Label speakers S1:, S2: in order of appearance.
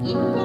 S1: mm